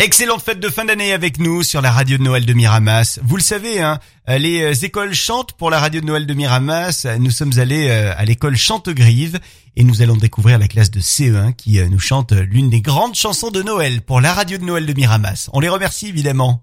Excellente fête de fin d'année avec nous sur la radio de Noël de Miramas. Vous le savez, hein, euh, les euh, écoles chantent pour la radio de Noël de Miramas. Nous sommes allés euh, à l'école Chantegrive et nous allons découvrir la classe de CE1 qui nous chante l'une des grandes chansons de Noël pour la radio de Noël de Miramas. On les remercie évidemment.